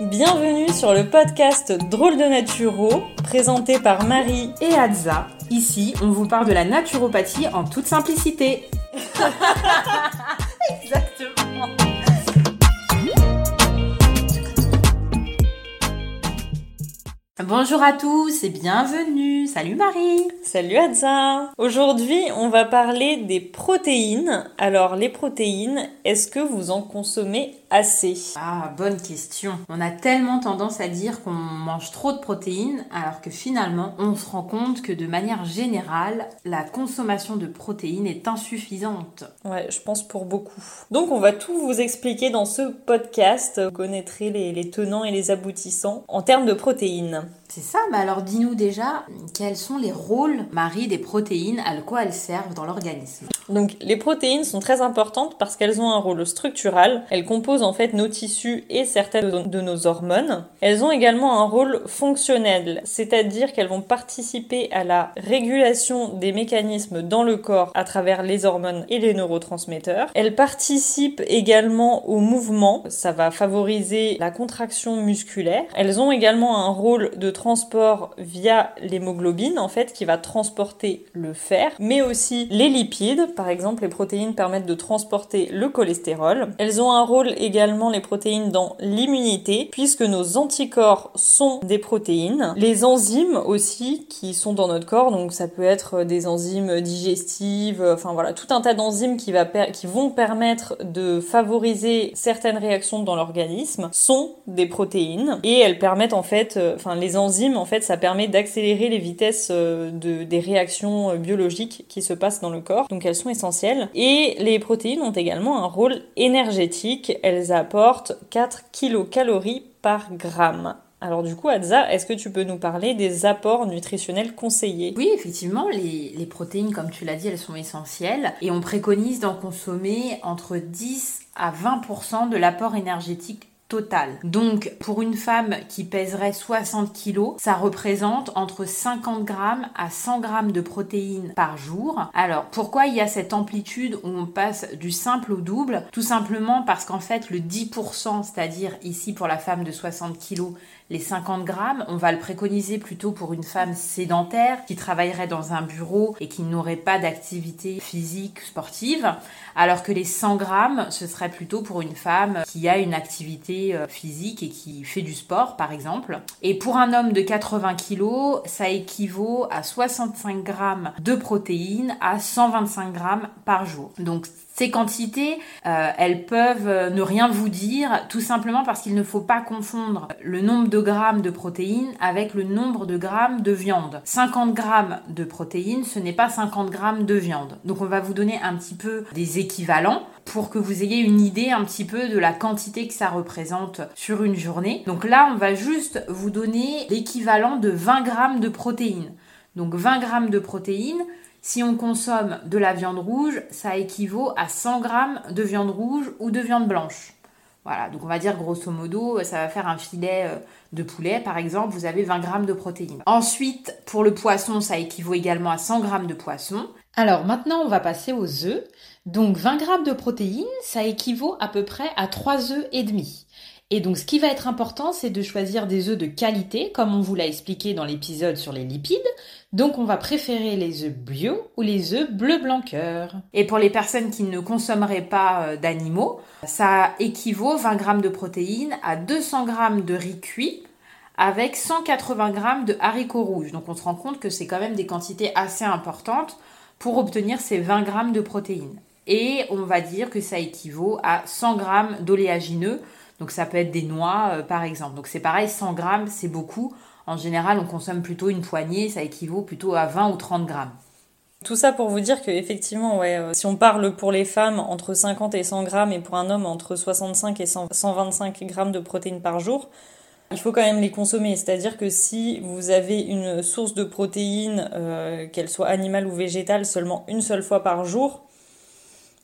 Bienvenue sur le podcast Drôle de Naturo, présenté par Marie et Adza. Ici, on vous parle de la naturopathie en toute simplicité. Exactement. Bonjour à tous et bienvenue. Salut Marie. Salut Adza. Aujourd'hui, on va parler des protéines. Alors, les protéines, est-ce que vous en consommez assez? Ah, bonne question. On a tellement tendance à dire qu'on mange trop de protéines, alors que finalement, on se rend compte que de manière générale, la consommation de protéines est insuffisante. Ouais, je pense pour beaucoup. Donc, on va tout vous expliquer dans ce podcast. Vous connaîtrez les, les tenants et les aboutissants en termes de protéines. C'est ça, mais alors dis-nous déjà quels sont les rôles, Marie, des protéines, à quoi elles servent dans l'organisme? Donc les protéines sont très importantes parce qu'elles ont un rôle structural. Elles composent en fait nos tissus et certaines de nos hormones. Elles ont également un rôle fonctionnel, c'est-à-dire qu'elles vont participer à la régulation des mécanismes dans le corps à travers les hormones et les neurotransmetteurs. Elles participent également au mouvement, ça va favoriser la contraction musculaire. Elles ont également un rôle de transport via l'hémoglobine en fait qui va transporter le fer, mais aussi les lipides par exemple, les protéines permettent de transporter le cholestérol. Elles ont un rôle également, les protéines, dans l'immunité, puisque nos anticorps sont des protéines. Les enzymes aussi, qui sont dans notre corps, donc ça peut être des enzymes digestives, enfin voilà, tout un tas d'enzymes qui, vont permettre de favoriser certaines réactions dans l'organisme, sont des protéines. Et elles permettent en fait, euh, enfin les enzymes, en fait, ça permet d'accélérer les vitesses euh, de, des réactions euh, biologiques qui se passent dans le corps. Donc elles sont essentielles. Et les protéines ont également un rôle énergétique. Elles apportent 4 kilocalories par gramme. Alors du coup, Adza, est-ce que tu peux nous parler des apports nutritionnels conseillés? Oui, effectivement, les, les, protéines, comme tu l'as dit, elles sont essentielles et on préconise d'en consommer entre 10 à 20% de l'apport énergétique total. Donc pour une femme qui pèserait 60 kg, ça représente entre 50 grammes à 100 grammes de protéines par jour. Alors pourquoi il y a cette amplitude où on passe du simple au double? Tout simplement parce qu'en fait le 10%, c'est-à-dire ici pour la femme de 60 kg, les 50 grammes, on va le préconiser plutôt pour une femme sédentaire qui travaillerait dans un bureau et qui n'aurait pas d'activité physique sportive, alors que les 100 grammes, ce serait plutôt pour une femme qui a une activité euh, physique et qui fait du sport, par exemple. Et pour un homme de 80 kg, ça équivaut à 65 grammes de protéines à 125 grammes par jour. Donc ces quantités, euh, elles peuvent euh, ne rien vous dire, tout simplement parce qu'il ne faut pas confondre le nombre de grammes de protéines avec le nombre de grammes de viande. 50 grammes de protéines, ce n'est pas 50 grammes de viande. Donc on va vous donner un petit peu des équivalents pour que vous ayez une idée un petit peu de la quantité que ça représente sur une journée. Donc là, on va juste vous donner l'équivalent de 20 grammes de protéines. Donc 20 grammes de protéines, si on consomme de la viande rouge, ça équivaut à 100 grammes de viande rouge ou de viande blanche. Voilà, donc on va dire grosso modo, ça va faire un filet euh, de poulet, par exemple, vous avez 20 grammes de protéines. Ensuite, pour le poisson, ça équivaut également à 100 grammes de poisson. Alors maintenant, on va passer aux œufs. Donc 20 grammes de protéines, ça équivaut à peu près à 3 œufs et demi. Et donc, ce qui va être important, c'est de choisir des œufs de qualité, comme on vous l'a expliqué dans l'épisode sur les lipides. Donc, on va préférer les œufs bio ou les œufs bleu blanc. Et pour les personnes qui ne consommeraient pas euh, d'animaux, ça équivaut 20 grammes de protéines à 200 grammes de riz cuit avec 180 grammes de haricots rouges. Donc, on se rend compte que c'est quand même des quantités assez importantes pour obtenir ces 20 grammes de protéines. Et on va dire que ça équivaut à 100 grammes d'oléagineux donc ça peut être des noix, euh, par exemple. Donc c'est pareil, 100 grammes, c'est beaucoup. En général, on consomme plutôt une poignée, ça équivaut plutôt à 20 ou 30 grammes. Tout ça pour vous dire que effectivement, ouais, euh, si on parle pour les femmes entre 50 et 100 grammes et pour un homme entre 65 et 125 grammes de protéines par jour, il faut quand même les consommer. C'est-à-dire que si vous avez une source de protéines, euh, qu'elle soit animale ou végétale, seulement une seule fois par jour,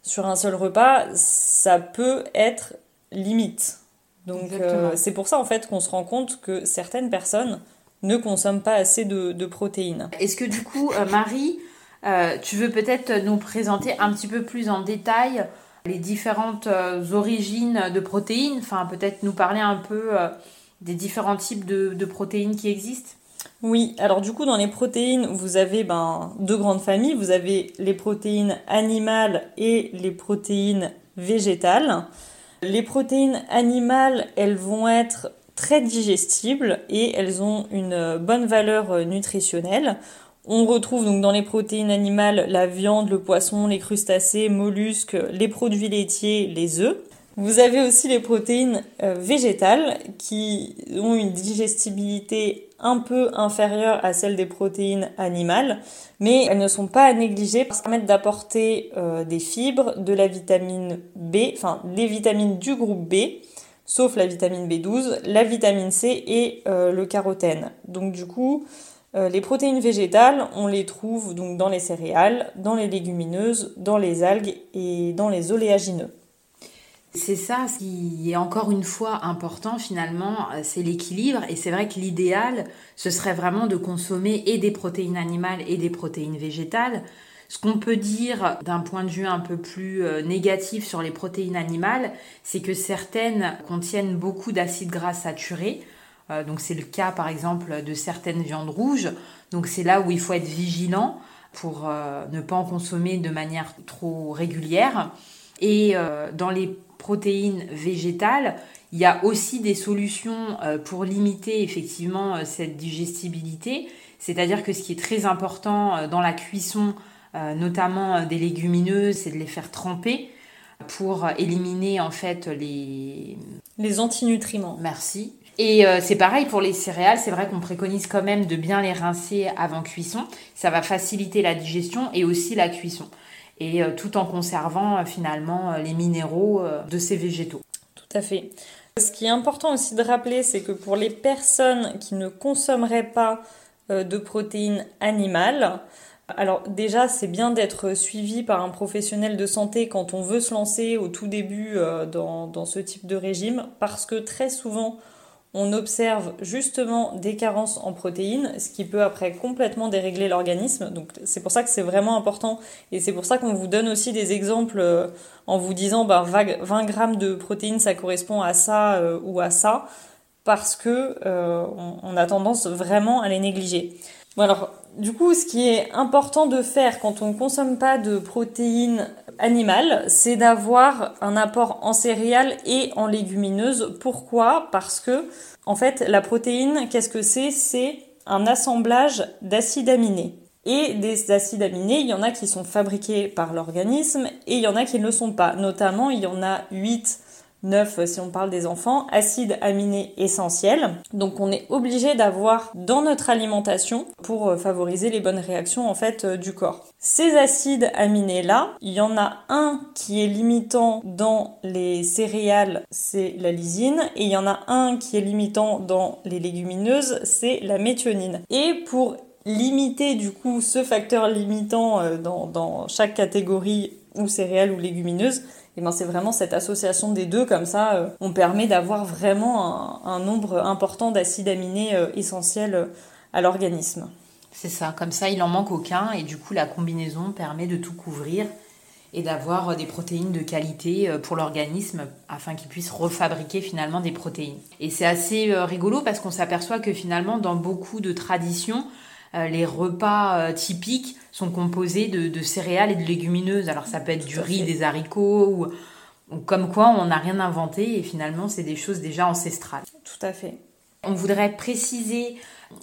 sur un seul repas, ça peut être limite. Donc euh, c'est pour ça en fait qu'on se rend compte que certaines personnes ne consomment pas assez de, protéines. Est-ce que du coup, euh, Marie, euh, tu veux peut-être nous présenter un petit peu plus en détail les différentes origines de protéines? Enfin, peut-être nous parler un peu des différents types de, protéines qui existent? Oui, alors du coup dans les protéines, vous avez ben, deux grandes familles. Vous avez les protéines animales et les protéines végétales. Les protéines animales, elles vont être très digestibles et elles ont une bonne valeur nutritionnelle. On retrouve donc dans les protéines animales la viande, le poisson, les crustacés, mollusques, les produits laitiers, les œufs. Vous avez aussi les protéines euh, végétales qui ont une digestibilité un peu inférieure à celle des protéines animales, mais elles ne sont pas à négliger parce qu'elles permettent d'apporter euh, des fibres, de la vitamine B, enfin les vitamines du groupe B, sauf la vitamine B12, la vitamine C et euh, le carotène. Donc du coup, les protéines végétales, on les trouve donc dans les céréales, dans les légumineuses, dans les algues et dans les oléagineux. C'est ça ce qui est encore une fois important finalement, euh, c'est l'équilibre. Et c'est vrai que l'idéal, ce serait vraiment de consommer et des protéines animales et des protéines végétales. Ce qu'on peut dire d'un point de vue un peu plus euh, négatif sur les protéines animales, c'est que certaines contiennent beaucoup d'acides gras saturés. Euh, donc c'est le cas par exemple de certaines viandes rouges. Donc c'est là où il faut être vigilant pour ne pas en consommer de manière trop régulière. Et dans les protéines végétales. Il y a aussi des solutions euh, pour limiter effectivement euh, cette digestibilité. C'est-à-dire que ce qui est très important euh, dans la cuisson, notamment des légumineuses, c'est de les faire tremper pour éliminer en fait les... Les antinutriments. Merci. Et c'est pareil pour les céréales, c'est vrai qu'on préconise quand même de bien les rincer avant cuisson. Ça va faciliter la digestion et aussi la cuisson et euh, tout en conservant euh, finalement euh, les minéraux de ces végétaux. Tout à fait. Ce qui est important aussi de rappeler, c'est que pour les personnes qui ne consommeraient pas de protéines animales, alors déjà, c'est bien d'être suivi par un professionnel de santé quand on veut se lancer au tout début dans, dans ce type de régime, parce que très souvent, on observe justement des carences en protéines, ce qui peut après complètement dérégler l'organisme. Donc c'est pour ça que c'est vraiment important et c'est pour ça qu'on vous donne aussi des exemples euh, en vous disant bah, 20 grammes de protéines ça correspond à ça euh, ou à ça parce que euh, on, a tendance vraiment à les négliger. Alors du coup ce qui est important de faire quand on ne consomme pas de protéines animales, c'est d'avoir un apport en céréales et en légumineuses. Pourquoi? Parce que, en fait, la protéine, qu'est-ce que c'est? C'est un assemblage d'acides aminés. Et des acides aminés, il y en a qui sont fabriqués par l'organisme et il y en a qui ne le sont pas. Notamment, il y en a 8 9 si on parle des enfants, acides aminés essentiels. Donc on est obligé d'avoir dans notre alimentation pour euh, favoriser les bonnes réactions en fait euh, du corps. Ces acides aminés là, il y en a un qui est limitant dans les céréales, c'est la lysine et il y en a un qui est limitant dans les légumineuses, c'est la méthionine. Et pour limiter du coup ce facteur limitant euh, dans chaque catégorie ou céréales ou légumineuses, et ben c'est vraiment cette association des deux comme ça euh, on permet d'avoir vraiment un, nombre important d'acides aminés euh, essentiels euh, à l'organisme. C'est ça, comme ça il en manque aucun et du coup la combinaison permet de tout couvrir et d'avoir des protéines de qualité pour l'organisme afin qu'il puisse refabriquer finalement des protéines. Et c'est assez rigolo parce qu'on s'aperçoit que finalement dans beaucoup de traditions, les repas typiques sont composés de, céréales et de légumineuses. Alors ça peut être du riz, des haricots, ou, comme quoi on n'a rien inventé et finalement c'est des choses déjà ancestrales. Tout à fait. On voudrait préciser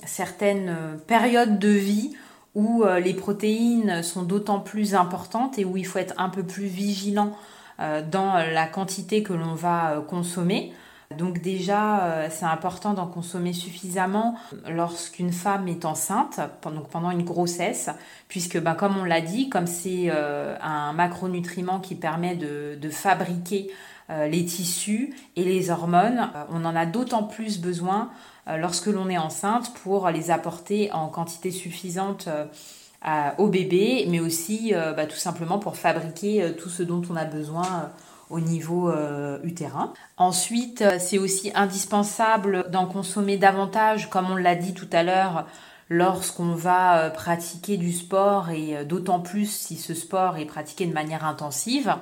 certaines euh, périodes de vie où euh, les protéines sont d'autant plus importantes et où il faut être un peu plus vigilant euh, dans la quantité que l'on va consommer. Donc déjà, euh, c'est important d'en consommer suffisamment lorsqu'une femme est enceinte, pendant une grossesse, puisque bah, comme on l'a dit, comme c'est euh, un macronutriment qui permet de, fabriquer euh, les tissus et les hormones, on en a d'autant plus besoin lorsque l'on est enceinte pour les apporter en quantité suffisante au bébé, mais aussi bah, tout simplement pour fabriquer tout ce dont on a besoin au niveau euh, utérin. Ensuite, euh, c'est aussi indispensable d'en consommer davantage, comme on l'a dit tout à l'heure, lorsqu'on va euh, pratiquer du sport et d'autant plus si ce sport est pratiqué de manière intensive.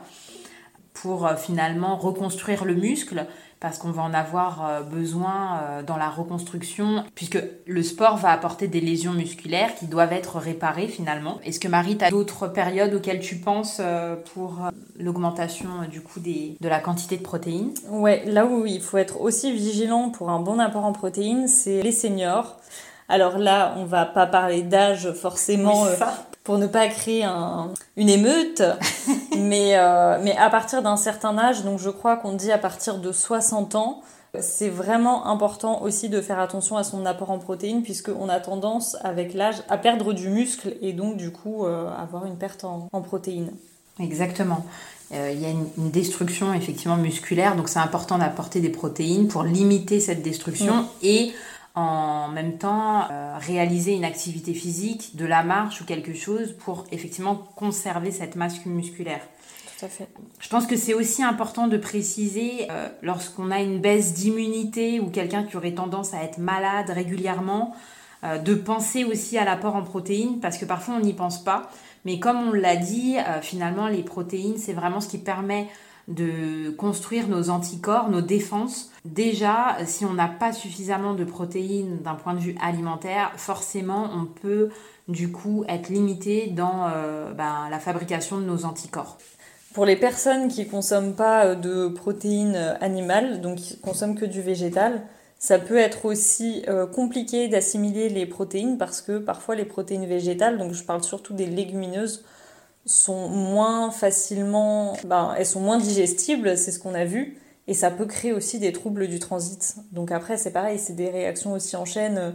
pour finalement reconstruire le muscle parce qu'on va en avoir euh, besoin euh, dans la reconstruction, puisque le sport va apporter des lésions musculaires qui doivent être réparées finalement. Est-ce que Marie, tu as d'autres périodes auxquelles tu penses pour l'augmentation du coup des, de la quantité de protéines? Ouais, là où il faut être aussi vigilant pour un bon apport en protéines, c'est les seniors. Alors là, on va pas parler d'âge forcément pour ne pas créer une émeute, mais, euh, mais à partir d'un certain âge, donc je crois qu'on dit à partir de 60 ans, c'est vraiment important aussi de faire attention à son apport en protéines puisqu'on a tendance avec l'âge à perdre du muscle et donc du coup euh, avoir une perte en, protéines. Exactement. Euh, il y a une, destruction effectivement musculaire, donc c'est important d'apporter des protéines pour limiter cette destruction et en même temps euh, réaliser une activité physique, de la marche ou quelque chose pour effectivement conserver cette masse musculaire. Tout à fait. Je pense que c'est aussi important de préciser euh, lorsqu'on a une baisse d'immunité ou quelqu'un qui aurait tendance à être malade régulièrement, euh, de penser aussi à l'apport en protéines parce que parfois on n'y pense pas. Mais comme on l'a dit, finalement les protéines c'est vraiment ce qui permet de construire nos anticorps, nos défenses. Déjà, si on n'a pas suffisamment de protéines d'un point de vue alimentaire, forcément, on peut du coup être limité dans euh, ben, la fabrication de nos anticorps. Pour les personnes qui consomment pas euh, de protéines euh, animales, donc qui consomment que du végétal, ça peut être aussi compliqué d'assimiler les protéines parce que parfois les protéines végétales, donc je parle surtout des légumineuses, sont moins facilement, ben, elles sont moins digestibles, c'est ce qu'on a vu, et ça peut créer aussi des troubles du transit. Donc après, c'est pareil, c'est des réactions aussi en chaîne.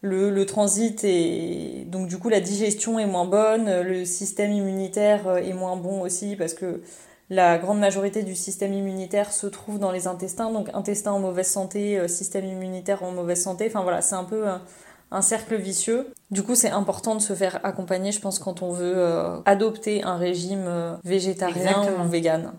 Le, transit et donc du coup la digestion est moins bonne, le système immunitaire est moins bon aussi parce que la grande majorité du système immunitaire se trouve dans les intestins, donc intestin en mauvaise santé, système immunitaire en mauvaise santé. Enfin voilà, c'est un peu un cercle vicieux. Du coup, c'est important de se faire accompagner, je pense, quand on veut euh, adopter un régime euh, végétarien ou vegan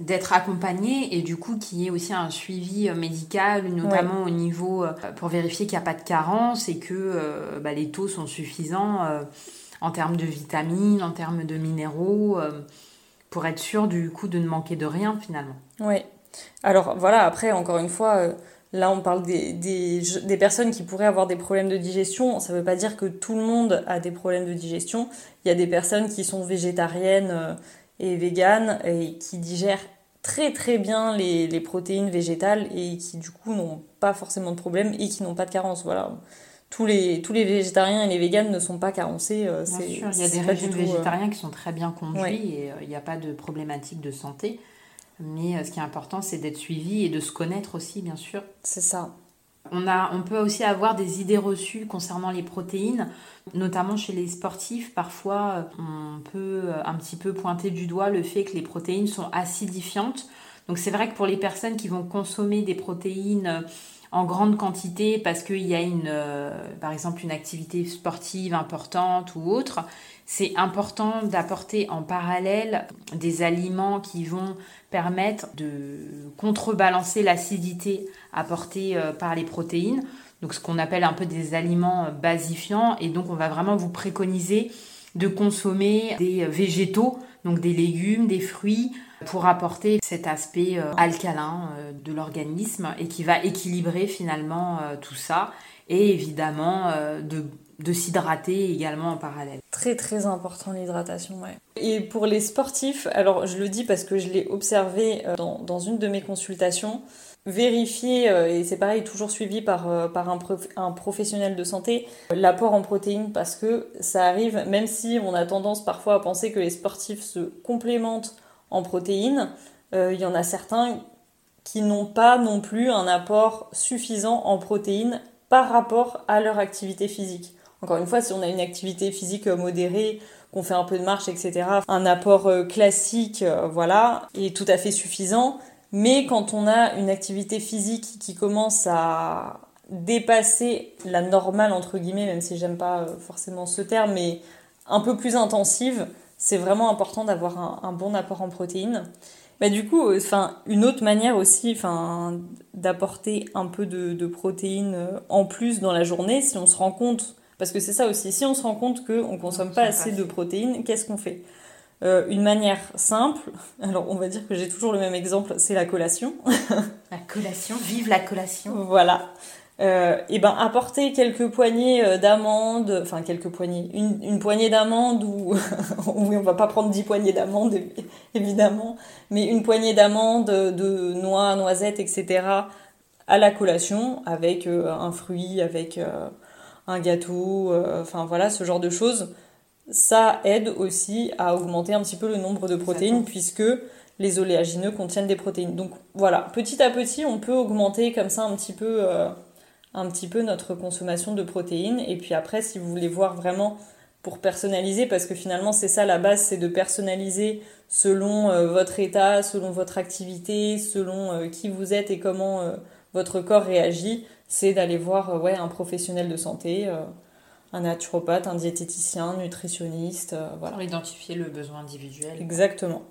d'être accompagné et du coup qu'il y ait aussi un suivi euh, médical, notamment au niveau pour vérifier qu'il n'y a pas de carence et que bah, les taux sont suffisants en termes de vitamines, en termes de minéraux, pour être sûr du coup de ne manquer de rien finalement. Oui. Alors voilà, après, encore une fois, Là, on parle des, des, personnes qui pourraient avoir des problèmes de digestion. Ça ne veut pas dire que tout le monde a des problèmes de digestion. Il y a des personnes qui sont végétariennes euh, et véganes et qui digèrent très très bien les, les protéines végétales et qui du coup n'ont pas forcément de problème et qui n'ont pas de carence. Voilà. Tous les, tous les végétariens et les véganes ne sont pas carencés. Euh, bien sûr, il y a des régimes euh, végétariens qui sont très bien conduits et il n'y a pas de problématique de santé. Mais euh, ce qui est important, c'est d'être suivi et de se connaître aussi, bien sûr. C'est ça. On, a, on peut aussi avoir des idées reçues concernant les protéines, notamment chez les sportifs. Parfois, euh, on peut euh, un petit peu pointer du doigt le fait que les protéines sont acidifiantes. Donc c'est vrai que pour les personnes qui vont consommer des protéines en grande quantité parce qu'il y a une, par exemple une activité sportive importante ou autre, c'est important d'apporter en parallèle des aliments qui vont permettre de contrebalancer l'acidité apportée euh, par les protéines. Donc ce qu'on appelle un peu des aliments basifiants. Et donc on va vraiment vous préconiser de consommer des végétaux, donc des légumes, des fruits, pour apporter cet aspect euh, alcalin euh, de l'organisme et qui va équilibrer finalement tout ça. Et évidemment de de s'hydrater également en parallèle. Très très important l'hydratation, ouais. Et pour les sportifs, alors je le dis parce que je l'ai observé euh, dans, une de mes consultations, vérifier, euh, et c'est pareil, toujours suivi par, euh, un, professionnel de santé, l'apport en protéines parce que ça arrive, même si on a tendance parfois à penser que les sportifs se complémentent en protéines, il y en a certains qui n'ont pas non plus un apport suffisant en protéines par rapport à leur activité physique. Encore une fois, si on a une activité physique euh, modérée, qu'on fait un peu de marche, etc., un apport euh, classique, euh, voilà, est tout à fait suffisant. Mais quand on a une activité physique qui commence à dépasser la normale, entre guillemets, même si j'aime pas forcément ce terme, mais un peu plus intensive, c'est vraiment important d'avoir un, bon apport en protéines. Bah, du coup, enfin, une autre manière aussi enfin, d'apporter un peu de, de, protéines en plus dans la journée, si on se rend compte parce que c'est ça aussi, si on se rend compte qu'on ne consomme pas assez de protéines, qu'est-ce qu'on fait? Euh, une manière simple, alors on va dire que j'ai toujours le même exemple, c'est la collation. la collation, vive la collation. Voilà. Euh, et ben apporter quelques poignées euh, d'amandes, enfin quelques poignées, une, une poignée d'amandes ou oui on va pas prendre dix poignées d'amandes évidemment, mais une poignée d'amandes, de noix, noisettes, etc. à la collation avec un fruit, avec un gâteau, enfin voilà ce genre de choses. Ça aide aussi à augmenter un petit peu le nombre de protéines puisque les oléagineux contiennent des protéines. Donc voilà, petit à petit on peut augmenter comme ça un petit peu un petit peu notre consommation de protéines. Et puis après, si vous voulez voir vraiment pour personnaliser, parce que finalement c'est ça la base, c'est de personnaliser selon euh, votre état, selon votre activité, selon euh, qui vous êtes et comment euh, votre corps réagit, c'est d'aller voir ouais, un professionnel de santé, un naturopathe, un diététicien, un nutritionniste. voilà. Pour identifier le besoin individuel. Exactement.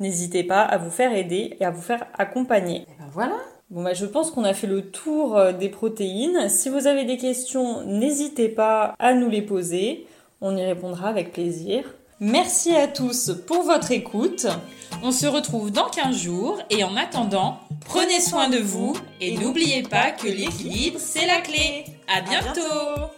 N'hésitez pas à vous faire aider et à vous faire accompagner. Et ben voilà, Bon bah je pense qu'on a fait le tour euh, des protéines. Si vous avez des questions, n'hésitez pas à nous les poser. On y répondra avec plaisir. Merci à tous pour votre écoute. On se retrouve dans 15 jours et en attendant, prenez soin de vous et n'oubliez pas que l'équilibre, c'est la clé. À bientôt